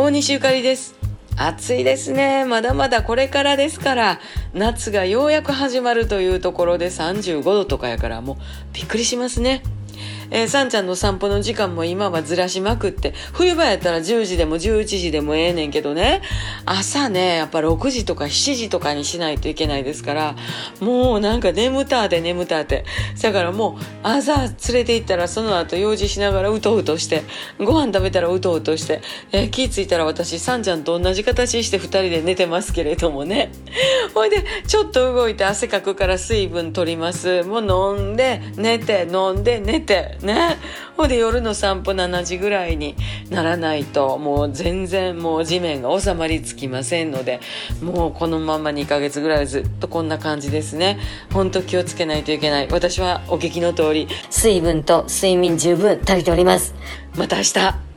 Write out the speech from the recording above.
大西ゆかりです。暑いですね。まだまだこれからですから夏がようやく始まるというところで35度とかやからもうびっくりしますね。えー、さんちゃんの散歩の時間も今はずらしまくって、冬場やったら10時でも11時でもええねんけどね、朝ね、やっぱ6時とか7時とかにしないといけないですから、もうなんか眠たーて眠たーて。だからもう朝連れて行ったらその後用事しながらうとうとして、ご飯食べたらうとうとして、えー、気ぃついたら私、さんちゃんと同じ形して2人で寝てますけれどもね。ほいで、ちょっと動いて汗かくから水分取ります。もう飲んで、寝て、飲んで、寝て、ね。ほんで夜の散歩7時ぐらいにならないともう全然もう地面が収まりつきませんのでもうこのまま2ヶ月ぐらいずっとこんな感じですね。ほんと気をつけないといけない。私はお聞きの通り水分と睡眠十分足りております。また明日。